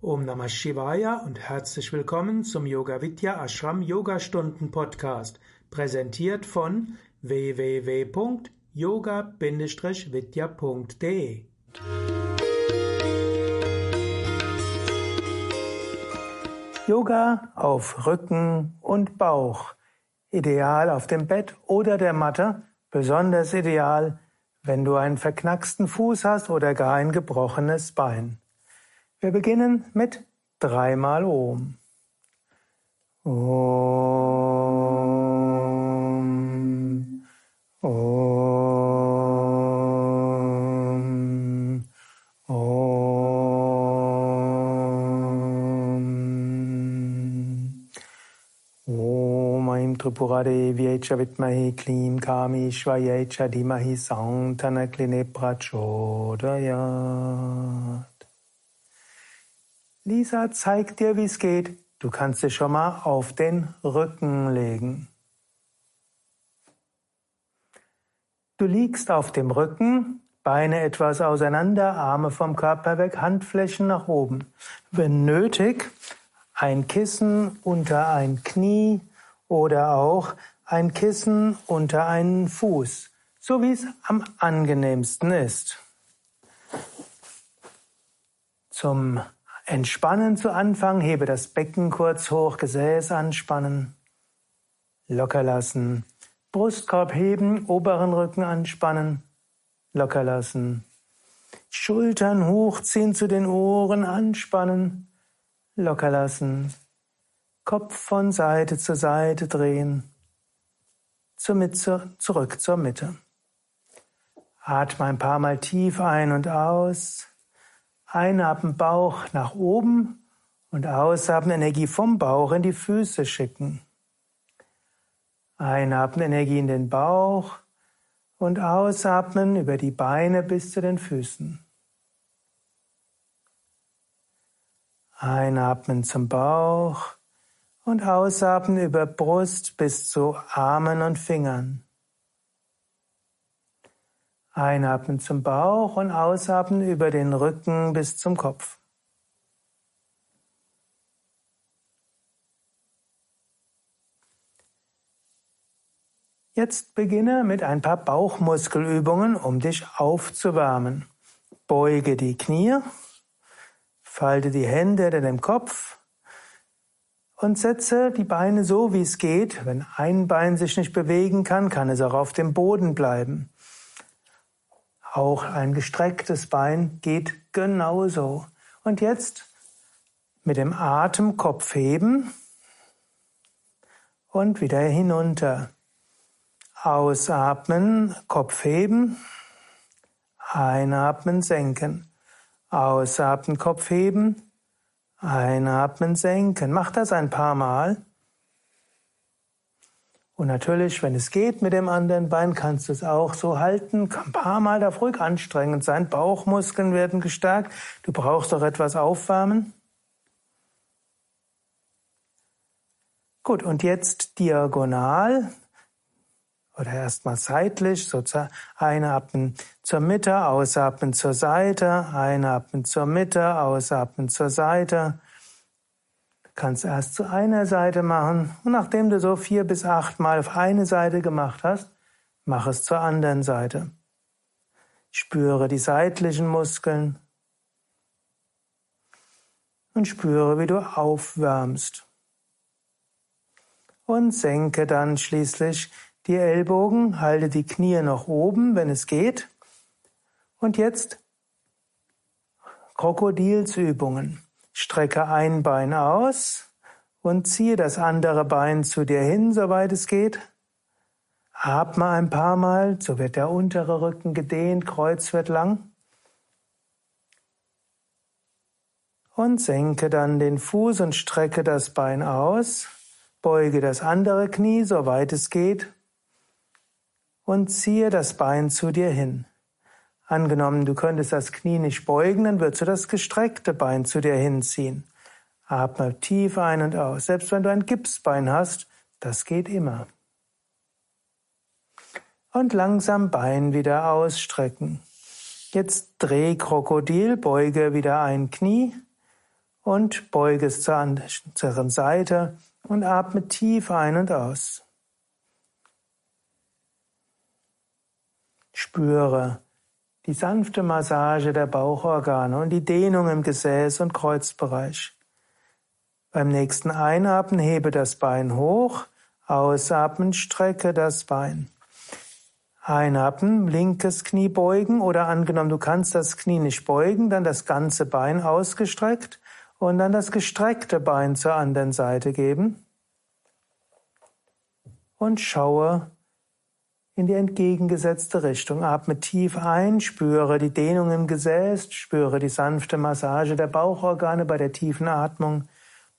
Om Namah Shivaya und herzlich willkommen zum Yoga Vidya Ashram Yogastunden Podcast, präsentiert von www.yoga-vidya.de. Yoga auf Rücken und Bauch. Ideal auf dem Bett oder der Matte, besonders ideal, wenn du einen verknacksten Fuß hast oder gar ein gebrochenes Bein. Wir beginnen mit dreimal Om. Om. Om. Om. Om Aim Tripuradevi Cha Vitmahi Klim Kami Shvaya Cha Dimahi Santana Kline Prachodayat. Lisa zeigt dir, wie es geht. Du kannst dich schon mal auf den Rücken legen. Du liegst auf dem Rücken, Beine etwas auseinander, Arme vom Körper weg, Handflächen nach oben. Wenn nötig, ein Kissen unter ein Knie oder auch ein Kissen unter einen Fuß, so wie es am angenehmsten ist. Zum Entspannen zu Anfang, hebe das Becken kurz hoch, Gesäß anspannen, locker lassen, Brustkorb heben, oberen Rücken anspannen, locker lassen, Schultern hochziehen zu den Ohren, anspannen, locker lassen, Kopf von Seite zu Seite drehen, zur Mitte, zurück zur Mitte. Atme ein paar Mal tief ein und aus. Einatmen Bauch nach oben und ausatmen Energie vom Bauch in die Füße schicken. Einatmen Energie in den Bauch und ausatmen über die Beine bis zu den Füßen. Einatmen zum Bauch und ausatmen über Brust bis zu Armen und Fingern. Einatmen zum Bauch und ausatmen über den Rücken bis zum Kopf. Jetzt beginne mit ein paar Bauchmuskelübungen, um dich aufzuwärmen. Beuge die Knie, falte die Hände hinter dem Kopf und setze die Beine so, wie es geht. Wenn ein Bein sich nicht bewegen kann, kann es auch auf dem Boden bleiben. Auch ein gestrecktes Bein geht genauso. Und jetzt mit dem Atem Kopf heben und wieder hinunter. Ausatmen, Kopf heben, einatmen, senken. Ausatmen, Kopf heben, einatmen, senken. Mach das ein paar Mal. Und natürlich, wenn es geht mit dem anderen Bein, kannst du es auch so halten. Ein paar Mal darf ruhig anstrengend sein. Bauchmuskeln werden gestärkt. Du brauchst doch etwas aufwärmen. Gut, und jetzt diagonal oder erstmal seitlich, so einatmen zur Mitte, ausatmen zur Seite, einatmen zur Mitte, ausatmen zur Seite kannst erst zu einer Seite machen und nachdem du so vier bis acht Mal auf eine Seite gemacht hast, mach es zur anderen Seite. Spüre die seitlichen Muskeln und spüre, wie du aufwärmst. Und senke dann schließlich die Ellbogen, halte die Knie noch oben, wenn es geht. Und jetzt Krokodilsübungen. Strecke ein Bein aus und ziehe das andere Bein zu dir hin, soweit es geht. Atme ein paar Mal, so wird der untere Rücken gedehnt, Kreuz wird lang. Und senke dann den Fuß und strecke das Bein aus. Beuge das andere Knie, soweit es geht. Und ziehe das Bein zu dir hin. Angenommen, du könntest das Knie nicht beugen, dann würdest du das gestreckte Bein zu dir hinziehen. Atme tief ein und aus. Selbst wenn du ein Gipsbein hast, das geht immer. Und langsam Bein wieder ausstrecken. Jetzt dreh Krokodil, beuge wieder ein Knie und beuge es zur anderen Seite und atme tief ein und aus. Spüre die sanfte Massage der Bauchorgane und die Dehnung im Gesäß und Kreuzbereich. Beim nächsten Einatmen hebe das Bein hoch, ausatmen, strecke das Bein. Einatmen, linkes Knie beugen oder angenommen, du kannst das Knie nicht beugen, dann das ganze Bein ausgestreckt und dann das gestreckte Bein zur anderen Seite geben. Und schaue in die entgegengesetzte Richtung. Atme tief ein, spüre die Dehnung im Gesäß, spüre die sanfte Massage der Bauchorgane bei der tiefen Atmung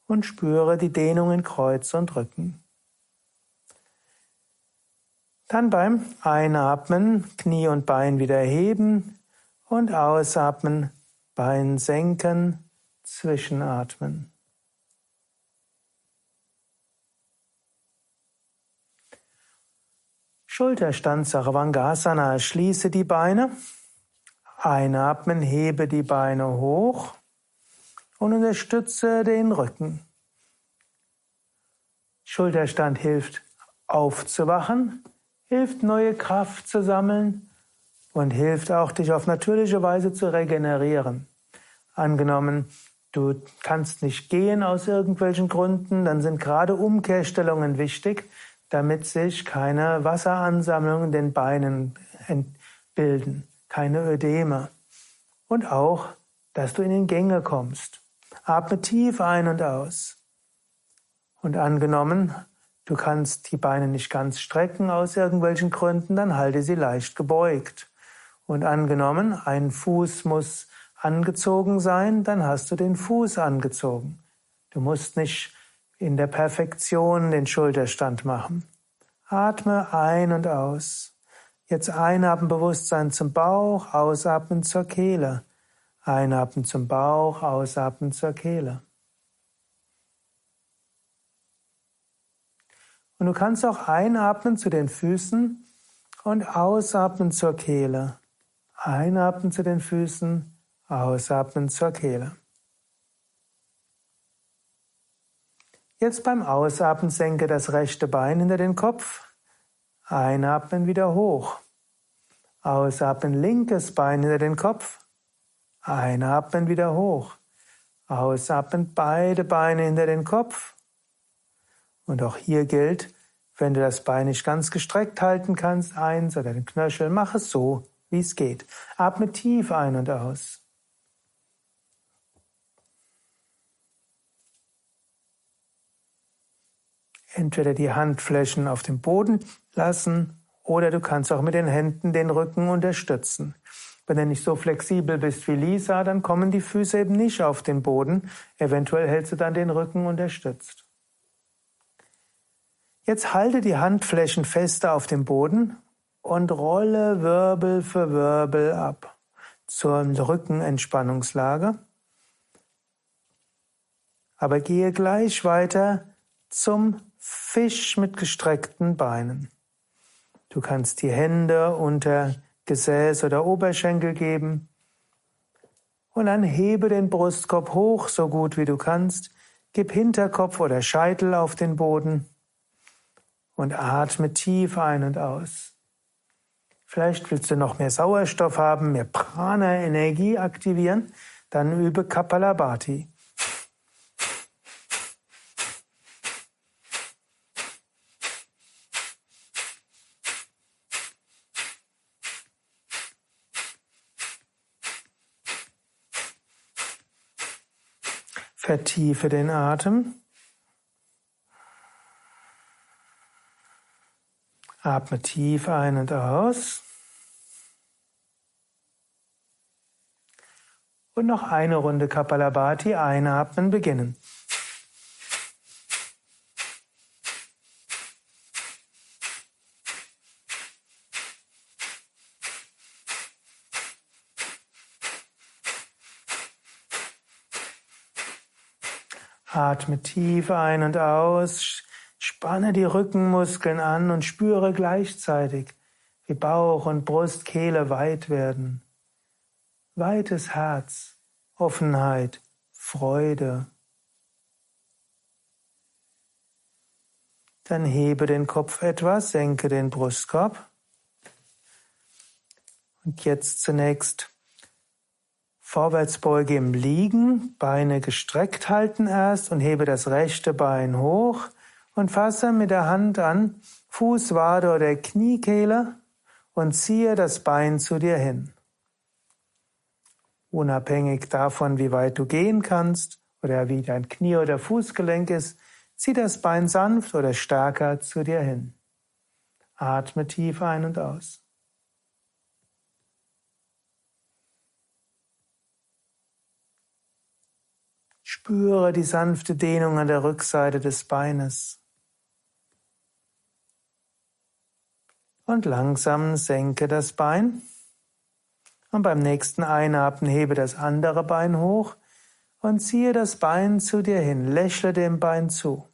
und spüre die Dehnung in Kreuz und Rücken. Dann beim Einatmen Knie und Bein wieder heben und Ausatmen Bein senken, zwischenatmen. Schulterstand Sarvangasana. Schließe die Beine. Einatmen, hebe die Beine hoch und unterstütze den Rücken. Schulterstand hilft aufzuwachen, hilft neue Kraft zu sammeln und hilft auch dich auf natürliche Weise zu regenerieren. Angenommen, du kannst nicht gehen aus irgendwelchen Gründen, dann sind gerade Umkehrstellungen wichtig, damit sich keine Wasseransammlungen in den Beinen bilden, keine Ödeme. Und auch, dass du in den Gänge kommst. Atme tief ein und aus. Und angenommen, du kannst die Beine nicht ganz strecken aus irgendwelchen Gründen, dann halte sie leicht gebeugt. Und angenommen, ein Fuß muss angezogen sein, dann hast du den Fuß angezogen. Du musst nicht in der Perfektion den Schulterstand machen. Atme ein und aus. Jetzt einatmen Bewusstsein zum Bauch, ausatmen zur Kehle. Einatmen zum Bauch, ausatmen zur Kehle. Und du kannst auch einatmen zu den Füßen und ausatmen zur Kehle. Einatmen zu den Füßen, ausatmen zur Kehle. Jetzt beim Ausatmen senke das rechte Bein hinter den Kopf. Einatmen wieder hoch. Ausatmen linkes Bein hinter den Kopf. Einatmen wieder hoch. Ausatmen beide Beine hinter den Kopf. Und auch hier gilt, wenn du das Bein nicht ganz gestreckt halten kannst, eins oder den Knöchel, mach es so, wie es geht. Atme tief ein und aus. Entweder die Handflächen auf dem Boden lassen oder du kannst auch mit den Händen den Rücken unterstützen. Wenn du nicht so flexibel bist wie Lisa, dann kommen die Füße eben nicht auf den Boden. Eventuell hältst du dann den Rücken unterstützt. Jetzt halte die Handflächen fester auf dem Boden und rolle Wirbel für Wirbel ab zur Rückenentspannungslage. Aber gehe gleich weiter zum Fisch mit gestreckten Beinen. Du kannst die Hände unter Gesäß oder Oberschenkel geben. Und dann hebe den Brustkorb hoch, so gut wie du kannst. Gib Hinterkopf oder Scheitel auf den Boden und atme tief ein und aus. Vielleicht willst du noch mehr Sauerstoff haben, mehr Prana-Energie aktivieren, dann übe Kapalabhati. Vertiefe den Atem. Atme tief ein und aus. Und noch eine Runde Kapalabhati einatmen beginnen. Atme tief ein und aus. Spanne die Rückenmuskeln an und spüre gleichzeitig, wie Bauch und Brust, Kehle weit werden. Weites Herz, Offenheit, Freude. Dann hebe den Kopf etwas, senke den Brustkorb. Und jetzt zunächst Vorwärtsbeuge im Liegen, Beine gestreckt halten erst und hebe das rechte Bein hoch und fasse mit der Hand an Fußwade oder Kniekehle und ziehe das Bein zu dir hin. Unabhängig davon, wie weit du gehen kannst oder wie dein Knie oder Fußgelenk ist, zieh das Bein sanft oder stärker zu dir hin. Atme tief ein und aus. Spüre die sanfte Dehnung an der Rückseite des Beines. Und langsam senke das Bein. Und beim nächsten Einatmen hebe das andere Bein hoch und ziehe das Bein zu dir hin. Lächle dem Bein zu.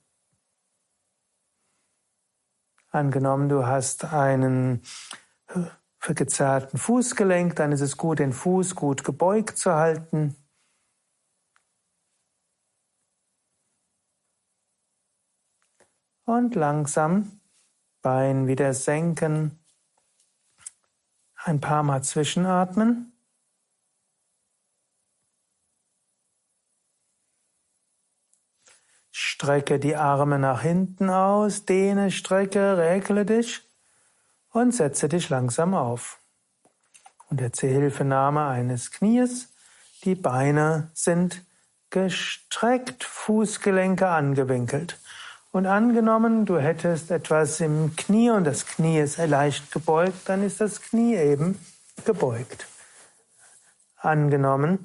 Angenommen, du hast einen gezerrten Fußgelenk, dann ist es gut, den Fuß gut gebeugt zu halten. Und langsam Bein wieder senken. Ein paar Mal zwischenatmen. Strecke die Arme nach hinten aus, dehne, strecke, regle dich und setze dich langsam auf. Unter Hilfenahme eines Knies. Die Beine sind gestreckt, Fußgelenke angewinkelt. Und angenommen, du hättest etwas im Knie und das Knie ist leicht gebeugt, dann ist das Knie eben gebeugt. Angenommen,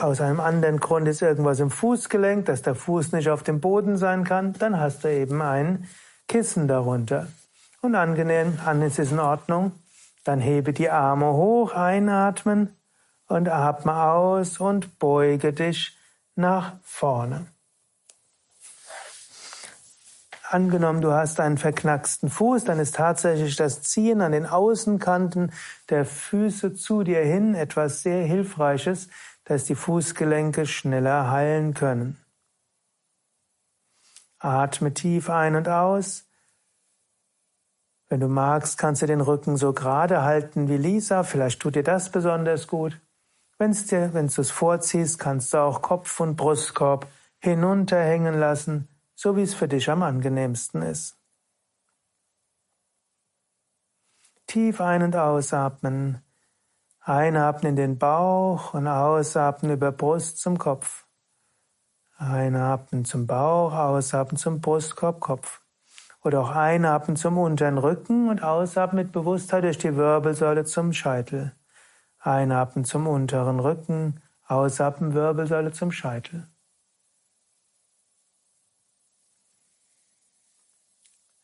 aus einem anderen Grund ist irgendwas im Fußgelenk, dass der Fuß nicht auf dem Boden sein kann, dann hast du eben ein Kissen darunter. Und angenehm, alles ist in Ordnung, dann hebe die Arme hoch, einatmen und atme aus und beuge dich nach vorne. Angenommen, du hast einen verknacksten Fuß, dann ist tatsächlich das Ziehen an den Außenkanten der Füße zu dir hin etwas sehr Hilfreiches, dass die Fußgelenke schneller heilen können. Atme tief ein und aus. Wenn du magst, kannst du den Rücken so gerade halten wie Lisa. Vielleicht tut dir das besonders gut. Wenn du es vorziehst, kannst du auch Kopf und Brustkorb hinunterhängen lassen so wie es für dich am angenehmsten ist. Tief ein- und ausatmen. Einatmen in den Bauch und ausatmen über Brust zum Kopf. Einatmen zum Bauch, ausatmen zum Brustkorb, Kopf. Oder auch einatmen zum unteren Rücken und ausatmen mit Bewusstheit durch die Wirbelsäule zum Scheitel. Einatmen zum unteren Rücken, ausatmen Wirbelsäule zum Scheitel.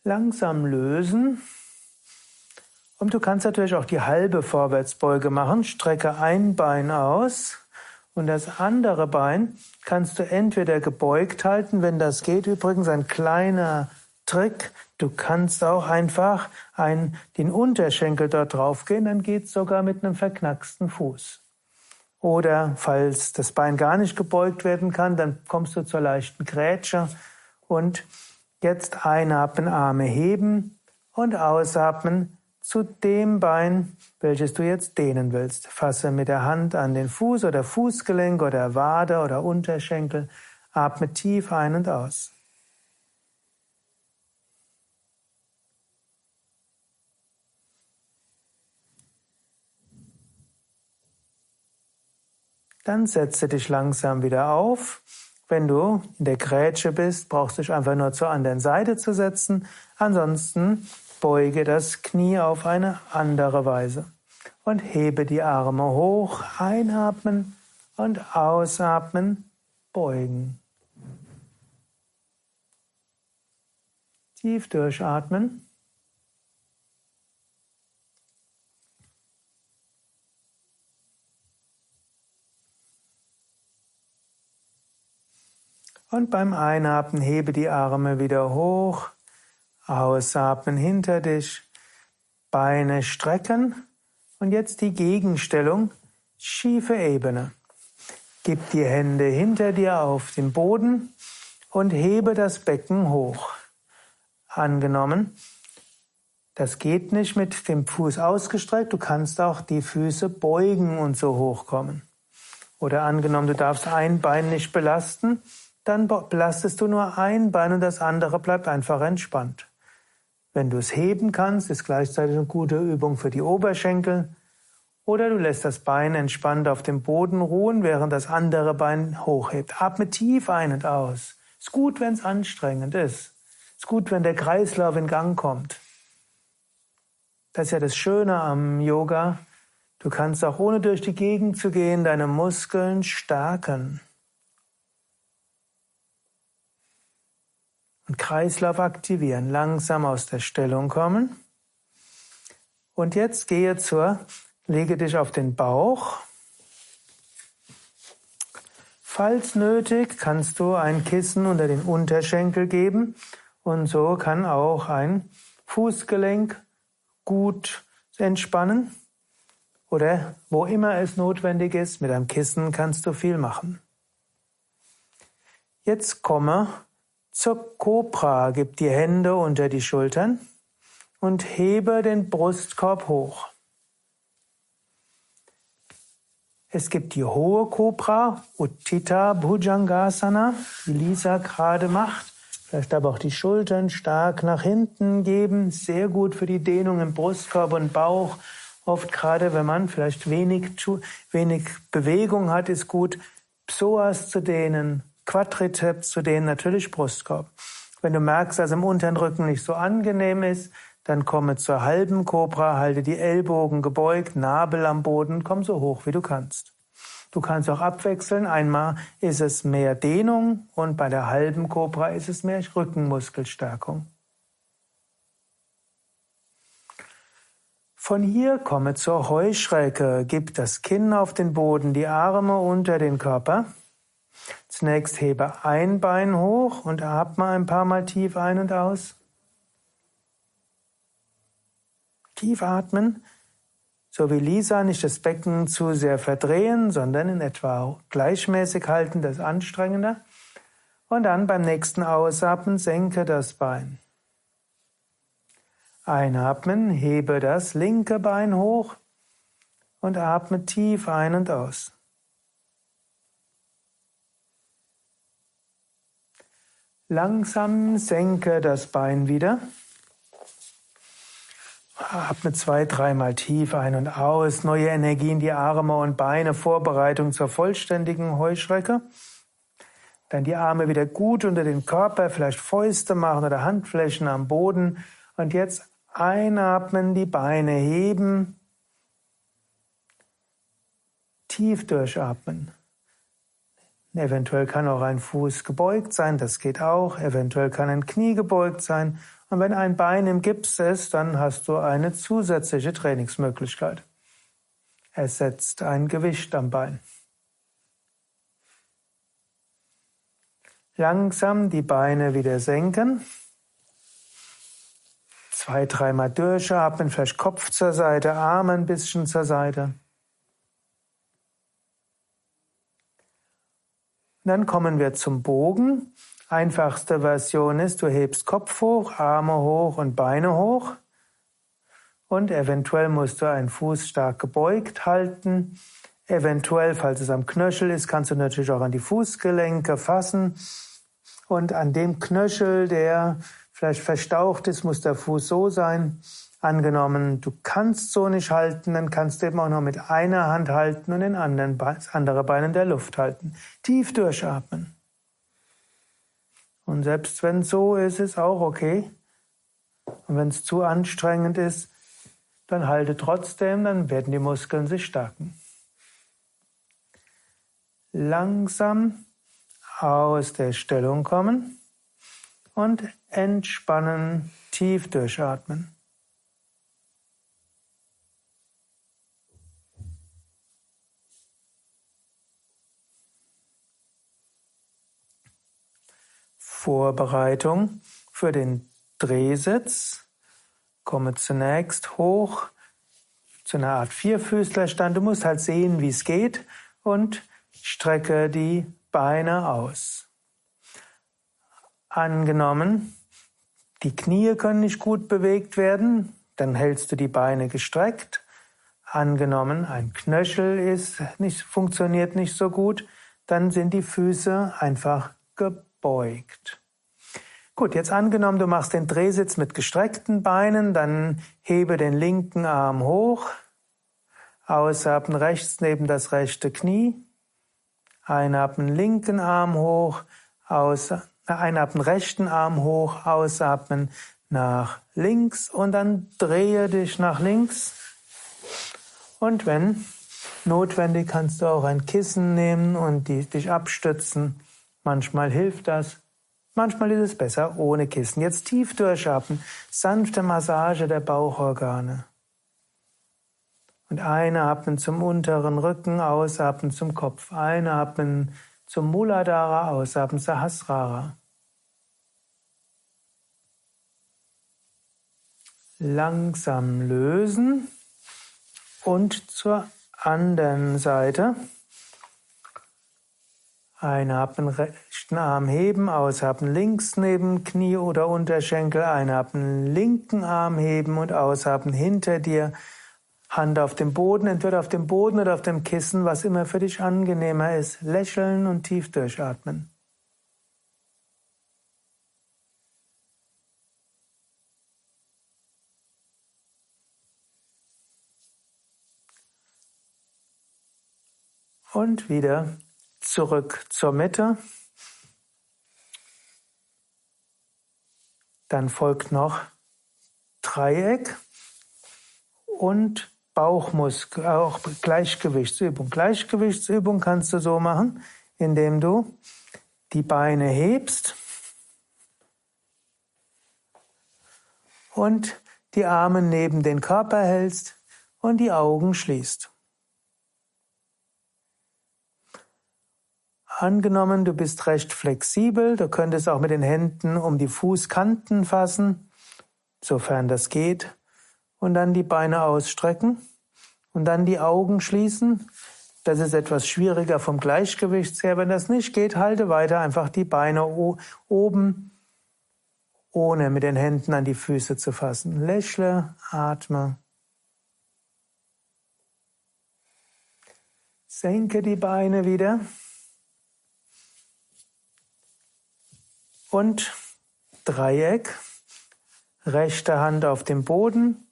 Langsam lösen. Und du kannst natürlich auch die halbe Vorwärtsbeuge machen. Strecke ein Bein aus und das andere Bein kannst du entweder gebeugt halten, wenn das geht. Übrigens ein kleiner Trick. Du kannst auch einfach ein, den Unterschenkel dort drauf gehen, dann geht's sogar mit einem verknacksten Fuß. Oder falls das Bein gar nicht gebeugt werden kann, dann kommst du zur leichten Grätsche und Jetzt einatmen, Arme heben und ausatmen zu dem Bein, welches du jetzt dehnen willst. Fasse mit der Hand an den Fuß oder Fußgelenk oder Wade oder Unterschenkel. Atme tief ein und aus. Dann setze dich langsam wieder auf wenn du in der Grätsche bist, brauchst du dich einfach nur zur anderen Seite zu setzen. Ansonsten beuge das Knie auf eine andere Weise und hebe die Arme hoch, einatmen und ausatmen, beugen. Tief durchatmen. Und beim Einatmen hebe die Arme wieder hoch, ausatmen hinter dich, Beine strecken und jetzt die Gegenstellung, schiefe Ebene. Gib die Hände hinter dir auf den Boden und hebe das Becken hoch. Angenommen, das geht nicht mit dem Fuß ausgestreckt, du kannst auch die Füße beugen und so hochkommen. Oder angenommen, du darfst ein Bein nicht belasten, dann belastest du nur ein Bein und das andere bleibt einfach entspannt. Wenn du es heben kannst, ist gleichzeitig eine gute Übung für die Oberschenkel. Oder du lässt das Bein entspannt auf dem Boden ruhen, während das andere Bein hochhebt. Atme tief ein und aus. Ist gut, wenn es anstrengend ist. Ist gut, wenn der Kreislauf in Gang kommt. Das ist ja das Schöne am Yoga. Du kannst auch ohne durch die Gegend zu gehen deine Muskeln stärken. Und Kreislauf aktivieren, langsam aus der Stellung kommen. Und jetzt gehe zur, lege dich auf den Bauch. Falls nötig, kannst du ein Kissen unter den Unterschenkel geben und so kann auch ein Fußgelenk gut entspannen. Oder wo immer es notwendig ist, mit einem Kissen kannst du viel machen. Jetzt komme zur Cobra, gib die Hände unter die Schultern und hebe den Brustkorb hoch. Es gibt die hohe Cobra, Uttita Bhujangasana, die Lisa gerade macht. Vielleicht aber auch die Schultern stark nach hinten geben. Sehr gut für die Dehnung im Brustkorb und Bauch. Oft gerade, wenn man vielleicht wenig, wenig Bewegung hat, ist gut, Psoas zu dehnen, Quadrizeps zu dehnen, natürlich Brustkorb. Wenn du merkst, dass im unteren Rücken nicht so angenehm ist, dann komme zur halben Cobra, halte die Ellbogen gebeugt, Nabel am Boden, komm so hoch wie du kannst. Du kannst auch abwechseln. Einmal ist es mehr Dehnung und bei der halben Cobra ist es mehr Rückenmuskelstärkung. Von hier komme zur Heuschrecke. Gib das Kinn auf den Boden, die Arme unter den Körper. Zunächst hebe ein Bein hoch und atme ein paar Mal tief ein und aus. Tief atmen, so wie Lisa nicht das Becken zu sehr verdrehen, sondern in etwa gleichmäßig halten, das anstrengender. Und dann beim nächsten Ausatmen senke das Bein. Einatmen, hebe das linke Bein hoch und atme tief ein und aus. Langsam senke das Bein wieder. Atme zwei, dreimal tief ein und aus. Neue Energie in die Arme und Beine. Vorbereitung zur vollständigen Heuschrecke. Dann die Arme wieder gut unter den Körper, vielleicht Fäuste machen oder Handflächen am Boden. Und jetzt einatmen, die Beine heben. Tief durchatmen. Eventuell kann auch ein Fuß gebeugt sein, das geht auch. Eventuell kann ein Knie gebeugt sein. Und wenn ein Bein im Gips ist, dann hast du eine zusätzliche Trainingsmöglichkeit. Es setzt ein Gewicht am Bein. Langsam die Beine wieder senken. Zwei, dreimal durchatmen, vielleicht Kopf zur Seite, Arme ein bisschen zur Seite. Dann kommen wir zum Bogen. Einfachste Version ist, du hebst Kopf hoch, Arme hoch und Beine hoch. Und eventuell musst du einen Fuß stark gebeugt halten. Eventuell, falls es am Knöchel ist, kannst du natürlich auch an die Fußgelenke fassen. Und an dem Knöchel, der vielleicht verstaucht ist, muss der Fuß so sein. Angenommen, du kannst so nicht halten, dann kannst du eben auch noch mit einer Hand halten und den anderen das andere Bein in der Luft halten. Tief durchatmen. Und selbst wenn so ist, ist auch okay. Und wenn es zu anstrengend ist, dann halte trotzdem, dann werden die Muskeln sich stärken. Langsam aus der Stellung kommen und entspannen, tief durchatmen. Vorbereitung für den Drehsitz. Komme zunächst hoch zu einer Art Vierfüßlerstand. Du musst halt sehen, wie es geht und Strecke die Beine aus. Angenommen, die Knie können nicht gut bewegt werden, dann hältst du die Beine gestreckt. Angenommen, ein Knöchel ist nicht, funktioniert nicht so gut, dann sind die Füße einfach gebeugt. Gut, jetzt angenommen, du machst den Drehsitz mit gestreckten Beinen, dann hebe den linken Arm hoch, ausatmen rechts neben das rechte Knie, einatmen linken Arm hoch, aus, einatmen rechten Arm hoch, ausatmen nach links und dann drehe dich nach links. Und wenn notwendig, kannst du auch ein Kissen nehmen und die, dich abstützen. Manchmal hilft das. Manchmal ist es besser ohne Kissen. Jetzt tief durchatmen. Sanfte Massage der Bauchorgane. Und einatmen zum unteren Rücken, ausatmen zum Kopf. Einatmen zum Muladhara, ausatmen Sahasrara. Langsam lösen und zur anderen Seite. Einatmen, rechten Arm heben, ausatmen, links neben Knie oder Unterschenkel, einatmen, linken Arm heben und ausatmen hinter dir. Hand auf dem Boden, entweder auf dem Boden oder auf dem Kissen, was immer für dich angenehmer ist. Lächeln und tief durchatmen. Und wieder zurück zur Mitte. Dann folgt noch Dreieck und Bauchmuskel, auch Gleichgewichtsübung. Gleichgewichtsübung kannst du so machen, indem du die Beine hebst und die Arme neben den Körper hältst und die Augen schließt. Angenommen, du bist recht flexibel, du könntest auch mit den Händen um die Fußkanten fassen, sofern das geht, und dann die Beine ausstrecken und dann die Augen schließen. Das ist etwas schwieriger vom Gleichgewicht her. Wenn das nicht geht, halte weiter einfach die Beine oben, ohne mit den Händen an die Füße zu fassen. Lächle, atme. Senke die Beine wieder. Und Dreieck. Rechte Hand auf dem Boden.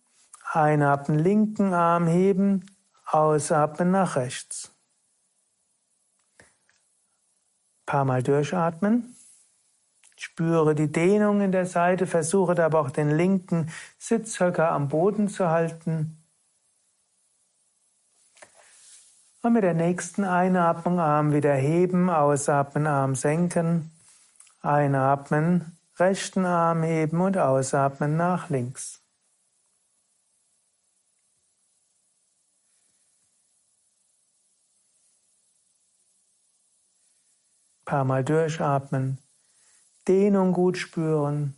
Einatmen, linken Arm heben. Ausatmen nach rechts. Paar Mal durchatmen. Spüre die Dehnung in der Seite, versuche aber auch den linken Sitzhöcker am Boden zu halten. Und mit der nächsten Einatmung Arm wieder heben, ausatmen, Arm senken. Einatmen, rechten Arm heben und ausatmen nach links. Paar Mal durchatmen, Dehnung gut spüren.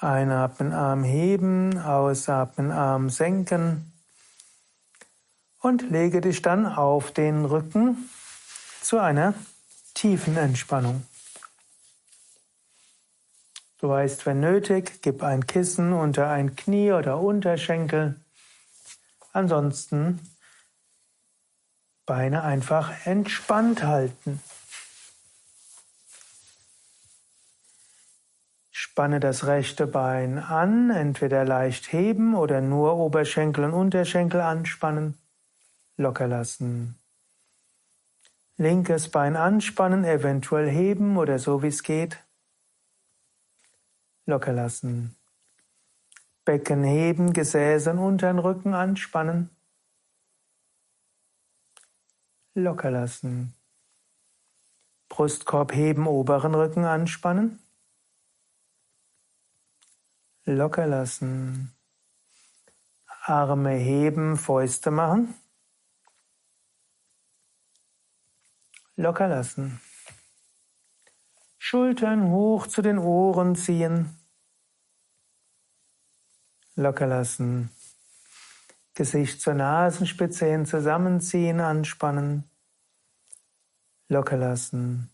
Einatmen, Arm heben, ausatmen, Arm senken und lege dich dann auf den Rücken zu einer tiefen Entspannung. Du weißt, wenn nötig, gib ein Kissen unter ein Knie oder Unterschenkel. Ansonsten Beine einfach entspannt halten. Spanne das rechte Bein an, entweder leicht heben oder nur Oberschenkel und Unterschenkel anspannen. Locker lassen. Linkes Bein anspannen, eventuell heben oder so wie es geht. Locker lassen. Becken heben, Gesäße und unteren Rücken anspannen. Locker lassen. Brustkorb heben, oberen Rücken anspannen. Locker lassen. Arme heben, Fäuste machen. Locker lassen. Schultern hoch zu den Ohren ziehen. Locker lassen. Gesicht zur Nasenspitze hin zusammenziehen, anspannen. Locker lassen.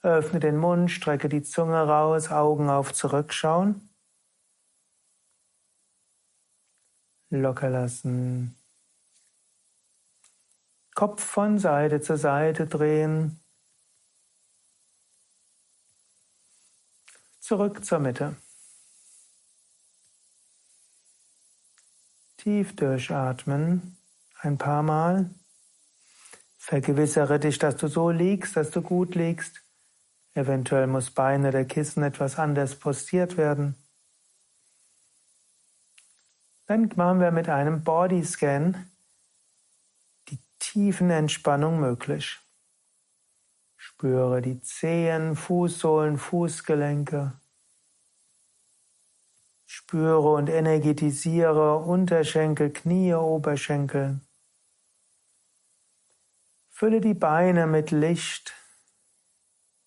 Öffne den Mund, strecke die Zunge raus, Augen auf zurückschauen. Locker lassen. Kopf von Seite zu Seite drehen. Zurück zur Mitte. Tief durchatmen. Ein paar Mal. Vergewissere dich, dass du so liegst, dass du gut liegst. Eventuell muss Beine oder Kissen etwas anders postiert werden. Dann machen wir mit einem Bodyscan die tiefen Entspannung möglich. Spüre die Zehen, Fußsohlen, Fußgelenke. Spüre und energetisiere Unterschenkel, Knie, Oberschenkel. Fülle die Beine mit Licht,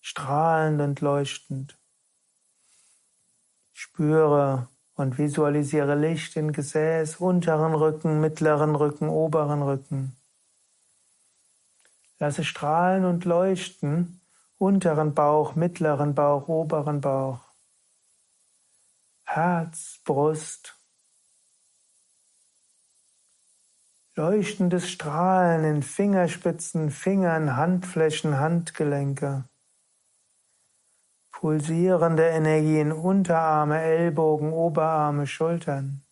strahlend und leuchtend. Spüre und visualisiere Licht in Gesäß, unteren Rücken, mittleren Rücken, oberen Rücken. Lasse strahlen und leuchten, unteren Bauch, mittleren Bauch, oberen Bauch. Herz, Brust. Leuchtendes Strahlen in Fingerspitzen, Fingern, Handflächen, Handgelenke pulsierende Energie in Unterarme, Ellbogen, Oberarme, Schultern.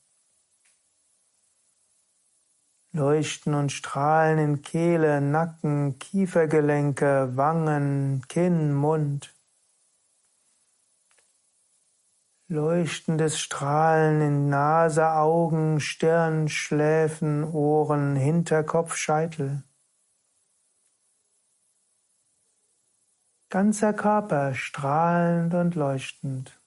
Leuchten und Strahlen in Kehle, Nacken, Kiefergelenke, Wangen, Kinn, Mund. Leuchtendes Strahlen in Nase, Augen, Stirn, Schläfen, Ohren, Hinterkopf, Scheitel. Ganzer Körper strahlend und leuchtend.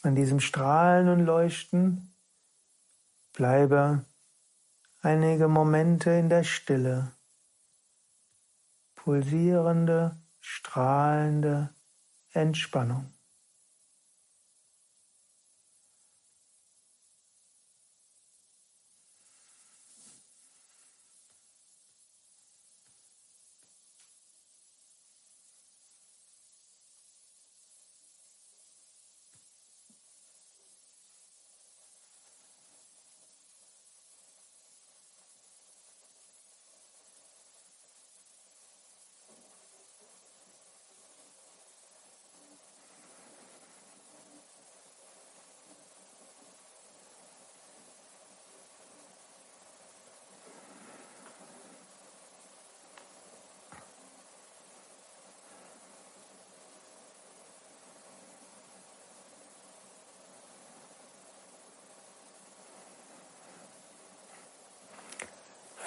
An diesem Strahlen und Leuchten bleibe einige Momente in der Stille, pulsierende, strahlende Entspannung.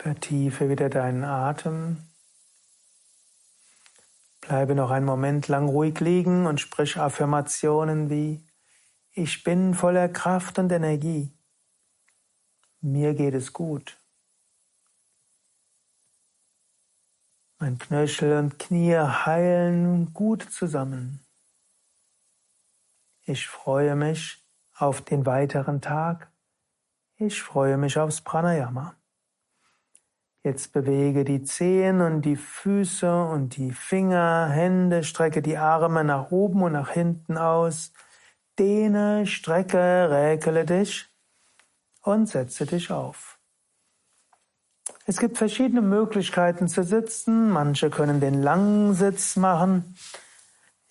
Vertiefe wieder deinen Atem. Bleibe noch einen Moment lang ruhig liegen und sprich Affirmationen wie Ich bin voller Kraft und Energie. Mir geht es gut. Mein Knöchel und Knie heilen gut zusammen. Ich freue mich auf den weiteren Tag. Ich freue mich aufs Pranayama. Jetzt bewege die Zehen und die Füße und die Finger, Hände, strecke die Arme nach oben und nach hinten aus. Dehne, strecke, räkele dich und setze dich auf. Es gibt verschiedene Möglichkeiten zu sitzen. Manche können den langen Sitz machen.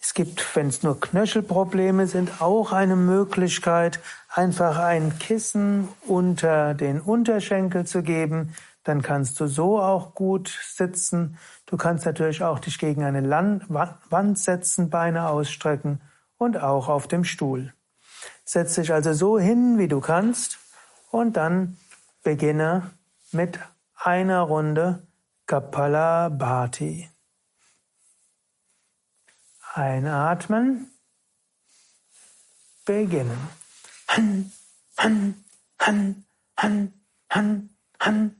Es gibt, wenn es nur Knöchelprobleme sind, auch eine Möglichkeit, einfach ein Kissen unter den Unterschenkel zu geben dann kannst du so auch gut sitzen. Du kannst natürlich auch dich gegen eine Wand setzen, Beine ausstrecken und auch auf dem Stuhl. Setz dich also so hin, wie du kannst und dann beginne mit einer Runde Kapalabhati. Einatmen, beginnen. Han, han, han, han, han, han,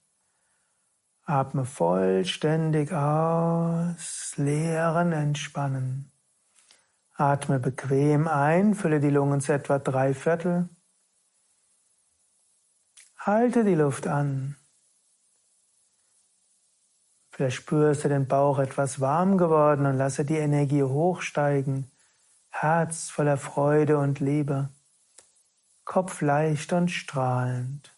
Atme vollständig aus. Leeren, entspannen. Atme bequem ein. Fülle die Lungen zu etwa drei Viertel. Halte die Luft an. Vielleicht spürst du den Bauch etwas warm geworden und lasse die Energie hochsteigen. Herz voller Freude und Liebe. Kopf leicht und strahlend.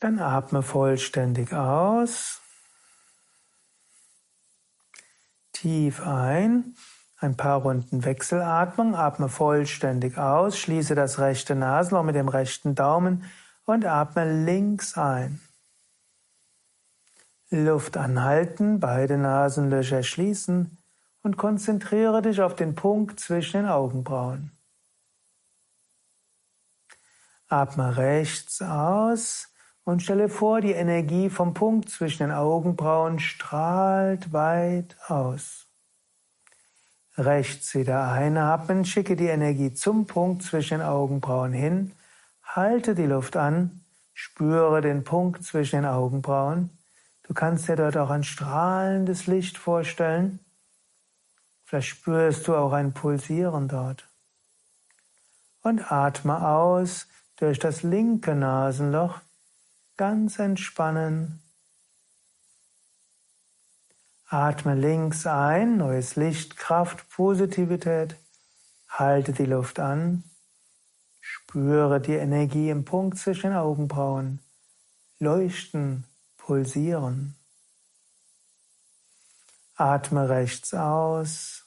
Dann atme vollständig aus. Tief ein. Ein paar Runden Wechselatmung. Atme vollständig aus. Schließe das rechte Nasenloch mit dem rechten Daumen und atme links ein. Luft anhalten, beide Nasenlöcher schließen und konzentriere dich auf den Punkt zwischen den Augenbrauen. Atme rechts aus und stelle vor, die Energie vom Punkt zwischen den Augenbrauen strahlt weit aus. Rechts wieder einatmen, schicke die Energie zum Punkt zwischen den Augenbrauen hin, halte die Luft an, spüre den Punkt zwischen den Augenbrauen. Du kannst dir dort auch ein strahlendes Licht vorstellen. Vielleicht spürst du auch ein Pulsieren dort. Und atme aus durch das linke Nasenloch Ganz entspannen. Atme links ein, neues Licht, Kraft, Positivität. Halte die Luft an. Spüre die Energie im Punkt zwischen den Augenbrauen. Leuchten, pulsieren. Atme rechts aus.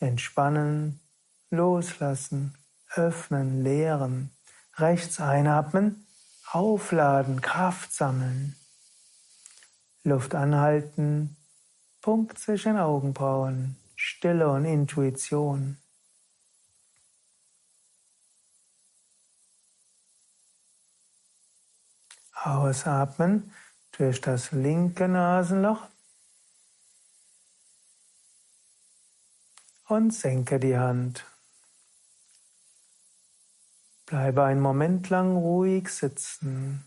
Entspannen, loslassen, öffnen, leeren. Rechts einatmen Aufladen, Kraft sammeln. Luft anhalten, Punkt zwischen Augenbrauen, Stille und Intuition. Ausatmen durch das linke Nasenloch und senke die Hand. Bleibe einen Moment lang ruhig sitzen.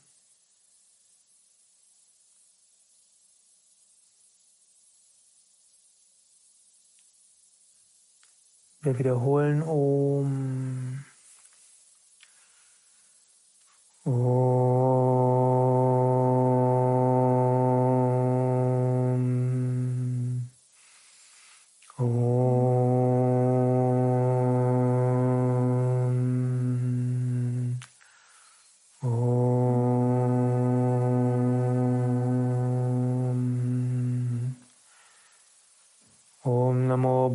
Wir wiederholen Om. Om.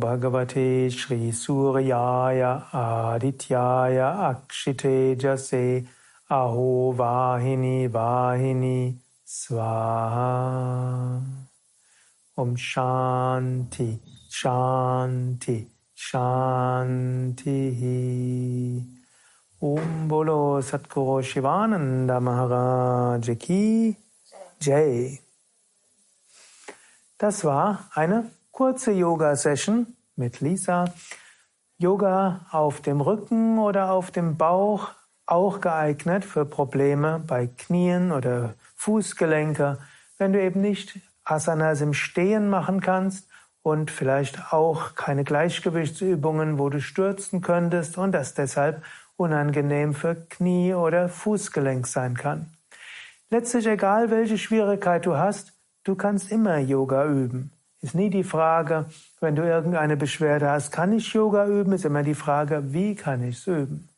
Bhagavate Shri Suryaya Adityaya Akshitejase Aho Vahini Vahini Swaha. Om Shanti Shanti Shanti Om Bolo Satguru Shivananda Maharaj Ki Jai. Das war eine kurze Yoga-Session mit Lisa. Yoga auf dem Rücken oder auf dem Bauch, auch geeignet für Probleme bei Knien oder Fußgelenke, wenn du eben nicht Asanas im Stehen machen kannst und vielleicht auch keine Gleichgewichtsübungen, wo du stürzen könntest und das deshalb unangenehm für Knie oder Fußgelenk sein kann. Letztlich egal, welche Schwierigkeit du hast, du kannst immer Yoga üben. Ist nie die Frage, wenn du irgendeine Beschwerde hast, kann ich Yoga üben? Ist immer die Frage, wie kann ich es üben?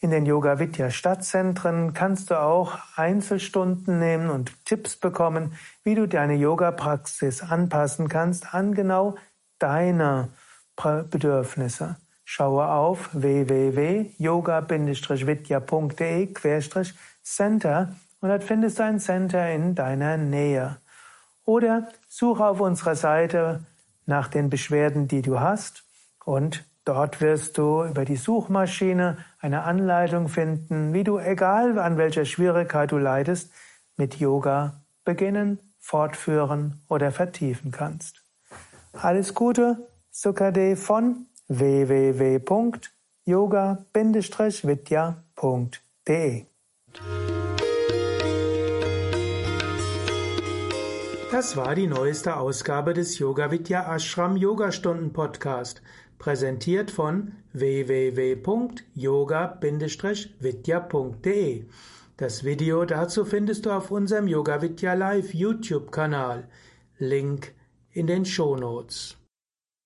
In den Yoga Vidya Stadtzentren kannst du auch Einzelstunden nehmen und Tipps bekommen, wie du deine Yoga-Praxis anpassen kannst an genau deine Bedürfnisse. Schaue auf www.yoga-vidya.de-center und dort findest du ein Center in deiner Nähe. Oder suche auf unserer Seite nach den Beschwerden, die du hast und Dort wirst du über die Suchmaschine eine Anleitung finden, wie du, egal an welcher Schwierigkeit du leidest, mit Yoga beginnen, fortführen oder vertiefen kannst. Alles Gute, Sukade von www.yoga-vidya.de Das war die neueste Ausgabe des Yoga Vidya Ashram Yogastunden Podcast präsentiert von www.yoga-vidya.de. Das Video dazu findest du auf unserem Yoga Vidya Live YouTube Kanal. Link in den Show Notes.